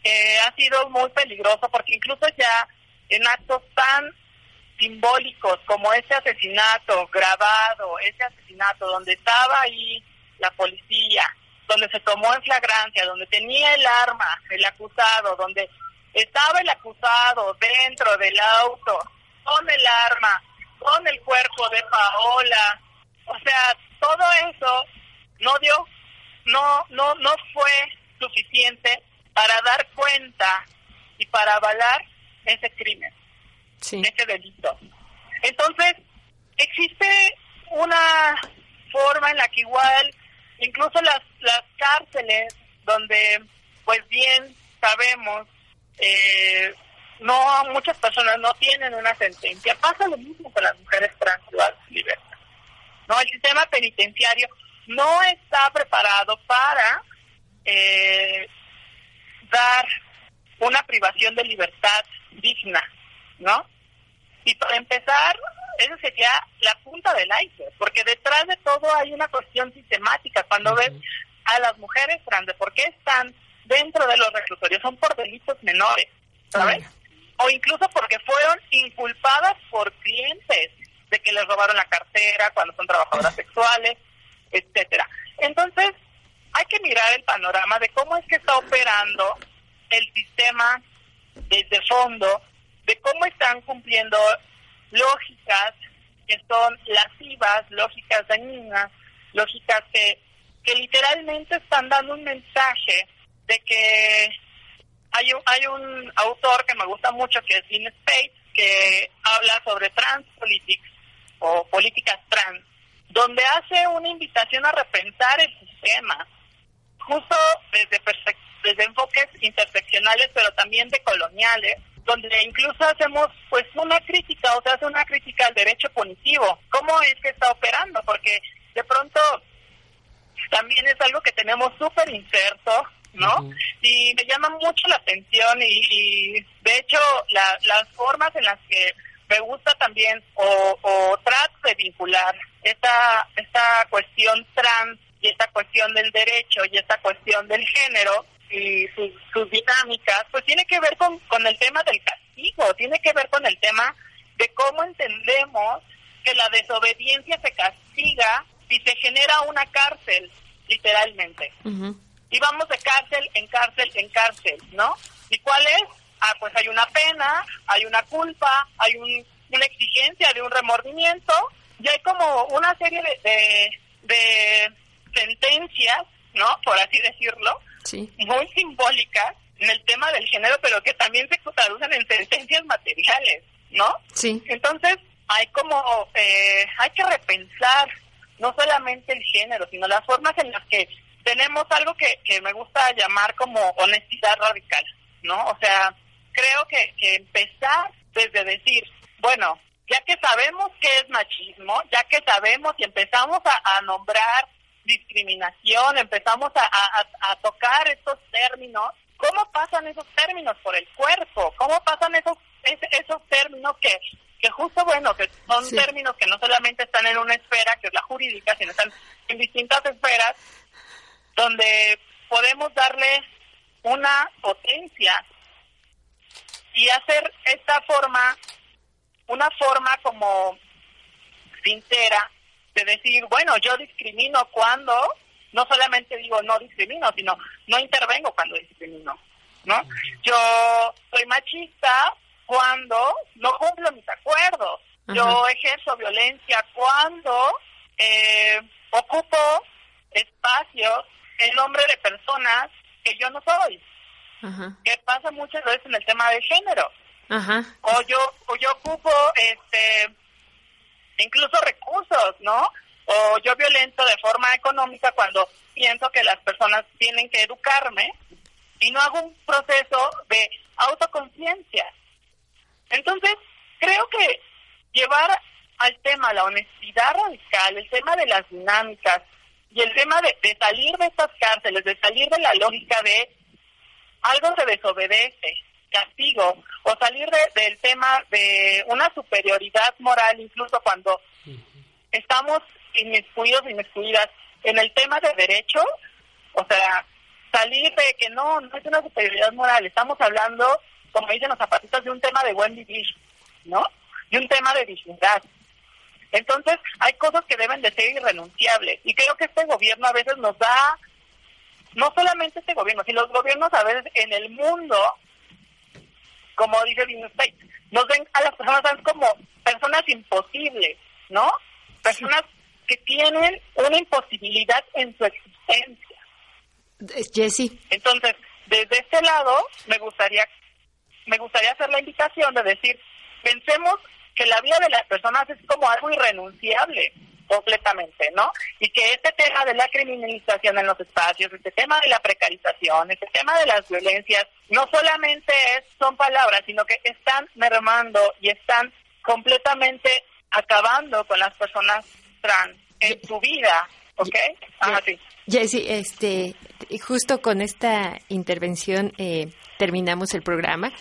eh, ha sido muy peligroso porque incluso ya en actos tan simbólicos como ese asesinato grabado, ese asesinato donde estaba ahí la policía, donde se tomó en flagrancia, donde tenía el arma el acusado, donde estaba el acusado dentro del auto con el arma, con el cuerpo de Paola, o sea, todo eso no dio, no, no, no fue suficiente para dar cuenta y para avalar ese crimen, ese delito. Entonces, existe una forma en la que igual, incluso las, las cárceles, donde pues bien sabemos, eh, no muchas personas no tienen una sentencia, pasa lo mismo con las mujeres trans libertad. No, el sistema penitenciario no está preparado para eh, dar una privación de libertad digna, ¿no? Y para empezar, eso sería la punta del iceberg, porque detrás de todo hay una cuestión sistemática. Cuando ves a las mujeres trans, ¿por qué están dentro de los reclutorios? Son por delitos menores, ¿sabes? O incluso porque fueron inculpadas por clientes de que les robaron la cartera cuando son trabajadoras sexuales, etcétera. Entonces, hay que mirar el panorama de cómo es que está operando el sistema desde fondo, de cómo están cumpliendo lógicas que son lascivas, lógicas dañinas, lógicas que, que literalmente están dando un mensaje de que hay un, hay un autor que me gusta mucho que es Dean Spade, que habla sobre trans politics o políticas trans, donde hace una invitación a repensar el sistema, justo desde, desde enfoques interseccionales, pero también de coloniales, donde incluso hacemos pues una crítica, o sea, hace una crítica al derecho punitivo. ¿Cómo es que está operando? Porque de pronto también es algo que tenemos súper inserto, ¿no? Y me llama mucho la atención y, de hecho las formas en las que me gusta también o, o trato de vincular esta, esta cuestión trans y esta cuestión del derecho y esta cuestión del género y sus, dinámicas, pues tiene que ver con, con el tema del castigo, tiene que ver con el tema de cómo entendemos que la desobediencia se castiga si se genera una cárcel, literalmente. Y vamos de cárcel en cárcel en cárcel, ¿no? ¿Y cuál es? Ah, pues hay una pena, hay una culpa, hay un, una exigencia de un remordimiento, y hay como una serie de, de, sentencias, ¿no? Por así decirlo, muy simbólicas en el tema del género, pero que también se traducen en sentencias materiales, ¿no? Sí. Entonces, hay como, eh, hay que repensar no solamente el género, sino las formas en las que tenemos algo que, que me gusta llamar como honestidad radical, ¿no? O sea, creo que, que empezar desde decir, bueno, ya que sabemos qué es machismo, ya que sabemos y empezamos a, nombrar discriminación, empezamos a, a, tocar estos términos, ¿cómo pasan esos términos por el cuerpo? ¿Cómo pasan esos, esos términos que que justo, bueno, que son términos que no solamente están en una esfera, que es la jurídica, sino están en distintas esferas, donde podemos darle una potencia y hacer esta forma, una forma como sincera de decir, bueno, yo discrimino cuando, no solamente digo no discrimino, sino no intervengo cuando discrimino, ¿no? Yo soy machista cuando no cumplo mis acuerdos. Yo ejerzo violencia cuando eh, ocupo espacios en nombre de personas que yo no soy. Que pasa muchas veces en el tema de género. O yo o yo ocupo este incluso recursos, ¿no? O yo violento de forma económica cuando pienso que las personas tienen que educarme y no hago un proceso de autoconciencia. Entonces, creo que llevar al tema la honestidad radical, el tema de las dinámicas y el tema de, salir de estas cárceles, de salir de la lógica de algo se desobedece, castigo, o salir del tema de una superioridad moral, incluso cuando estamos inmiscuidos, inmiscuidas en el tema de derecho, o sea, salir de que no, no es una superioridad moral, estamos hablando como dicen los zapatistas, de un tema de buen vivir, ¿no? De un tema de dignidad. Entonces, hay cosas que deben de ser irrenunciables. Y creo que este gobierno a veces nos da, no solamente este gobierno, sino los gobiernos a veces en el mundo, como dice Dino State, nos ven a las personas como personas imposibles, ¿no? Personas que tienen una imposibilidad en su existencia. Jessie. Entonces, desde este lado, me gustaría me gustaría hacer la invitación de decir, pensemos que la vida de las personas es como algo irrenunciable completamente, ¿no? Y que este tema de la criminalización en los espacios, este tema de la precarización, este tema de las violencias, no solamente es, son palabras, sino que están mermando y están completamente acabando con las personas trans en su vida, ¿ok? Ajá, sí. Jessy, este, justo con esta intervención eh, terminamos el programa.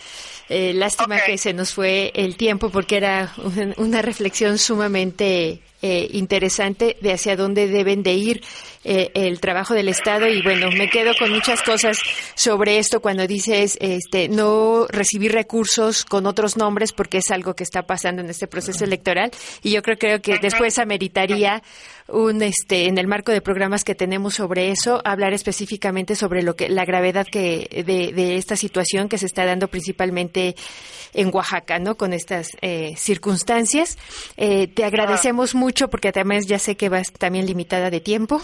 Eh, lástima que se nos fue el tiempo porque era una reflexión sumamente eh, interesante de hacia dónde deben de ir eh, el trabajo del Estado. Y bueno, me quedo con muchas cosas sobre esto cuando dices este no recibir recursos con otros nombres porque es algo que está pasando en este proceso electoral. Y yo creo, creo que después ameritaría un este en el marco de programas que tenemos sobre eso hablar específicamente sobre lo que la gravedad que de, de esta situación que se está dando principalmente en Oaxaca, ¿no? Con estas eh, circunstancias. Eh, te agradecemos mucho mucho porque además ya sé que vas también limitada de tiempo.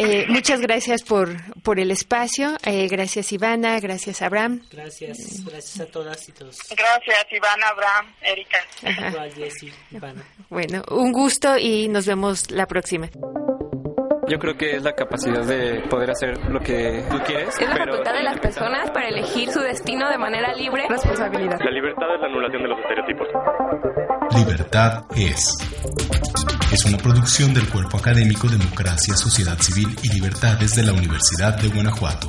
Eh, muchas gracias por, por el espacio. Eh, gracias Ivana, gracias Abraham. Gracias, gracias a todas y todos. Gracias, Ivana, Abraham, Erika. Igual, Jessy, Ivana. Bueno, un gusto y nos vemos la próxima. Yo creo que es la capacidad de poder hacer lo que tú quieres. Es la pero facultad de las personas para elegir su destino de manera libre. Responsabilidad. La libertad es la anulación de los estereotipos. Libertad es. Es una producción del Cuerpo Académico Democracia, Sociedad Civil y Libertades de la Universidad de Guanajuato.